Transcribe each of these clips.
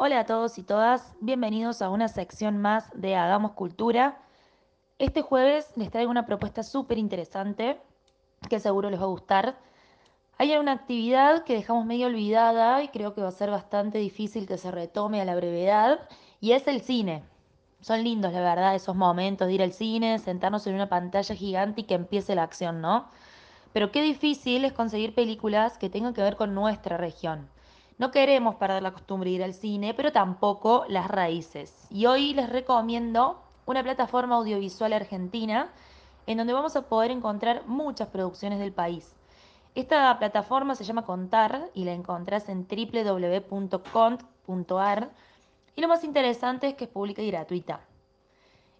Hola a todos y todas, bienvenidos a una sección más de Hagamos Cultura. Este jueves les traigo una propuesta súper interesante que seguro les va a gustar. Hay una actividad que dejamos medio olvidada y creo que va a ser bastante difícil que se retome a la brevedad y es el cine. Son lindos, la verdad, esos momentos de ir al cine, sentarnos en una pantalla gigante y que empiece la acción, ¿no? Pero qué difícil es conseguir películas que tengan que ver con nuestra región. No queremos perder la costumbre de ir al cine, pero tampoco las raíces. Y hoy les recomiendo una plataforma audiovisual argentina en donde vamos a poder encontrar muchas producciones del país. Esta plataforma se llama Contar y la encontrás en www.cont.ar y lo más interesante es que es pública y gratuita.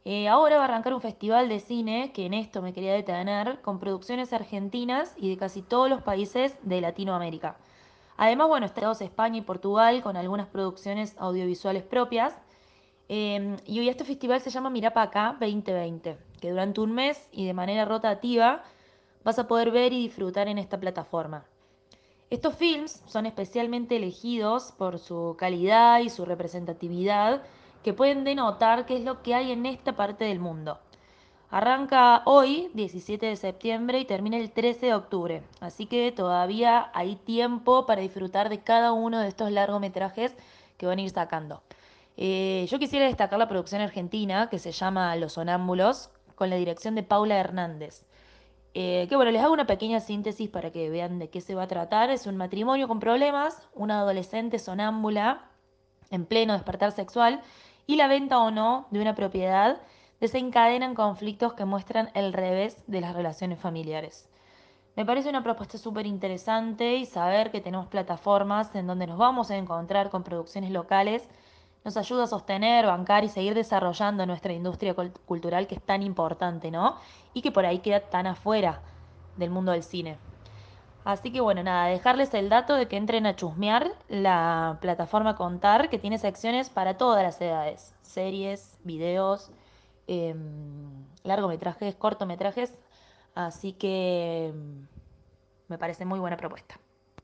Eh, ahora va a arrancar un festival de cine, que en esto me quería detener, con producciones argentinas y de casi todos los países de Latinoamérica. Además, bueno, Estados España y Portugal con algunas producciones audiovisuales propias. Em, y hoy este festival se llama Mirapacá 2020, que durante un mes y de manera rotativa vas a poder ver y disfrutar en esta plataforma. Estos films son especialmente elegidos por su calidad y su representatividad, que pueden denotar qué es lo que hay en esta parte del mundo. Arranca hoy, 17 de septiembre, y termina el 13 de octubre. Así que todavía hay tiempo para disfrutar de cada uno de estos largometrajes que van a ir sacando. Eh, yo quisiera destacar la producción argentina que se llama Los Sonámbulos, con la dirección de Paula Hernández. Eh, que bueno, les hago una pequeña síntesis para que vean de qué se va a tratar. Es un matrimonio con problemas, una adolescente sonámbula en pleno despertar sexual y la venta o no de una propiedad desencadenan conflictos que muestran el revés de las relaciones familiares. Me parece una propuesta súper interesante y saber que tenemos plataformas en donde nos vamos a encontrar con producciones locales nos ayuda a sostener, bancar y seguir desarrollando nuestra industria cultural que es tan importante, ¿no? Y que por ahí queda tan afuera del mundo del cine. Así que bueno, nada, dejarles el dato de que entren a chusmear la plataforma Contar, que tiene secciones para todas las edades, series, videos, Em, largometrajes, cortometrajes, así que em, me parece muy buena propuesta.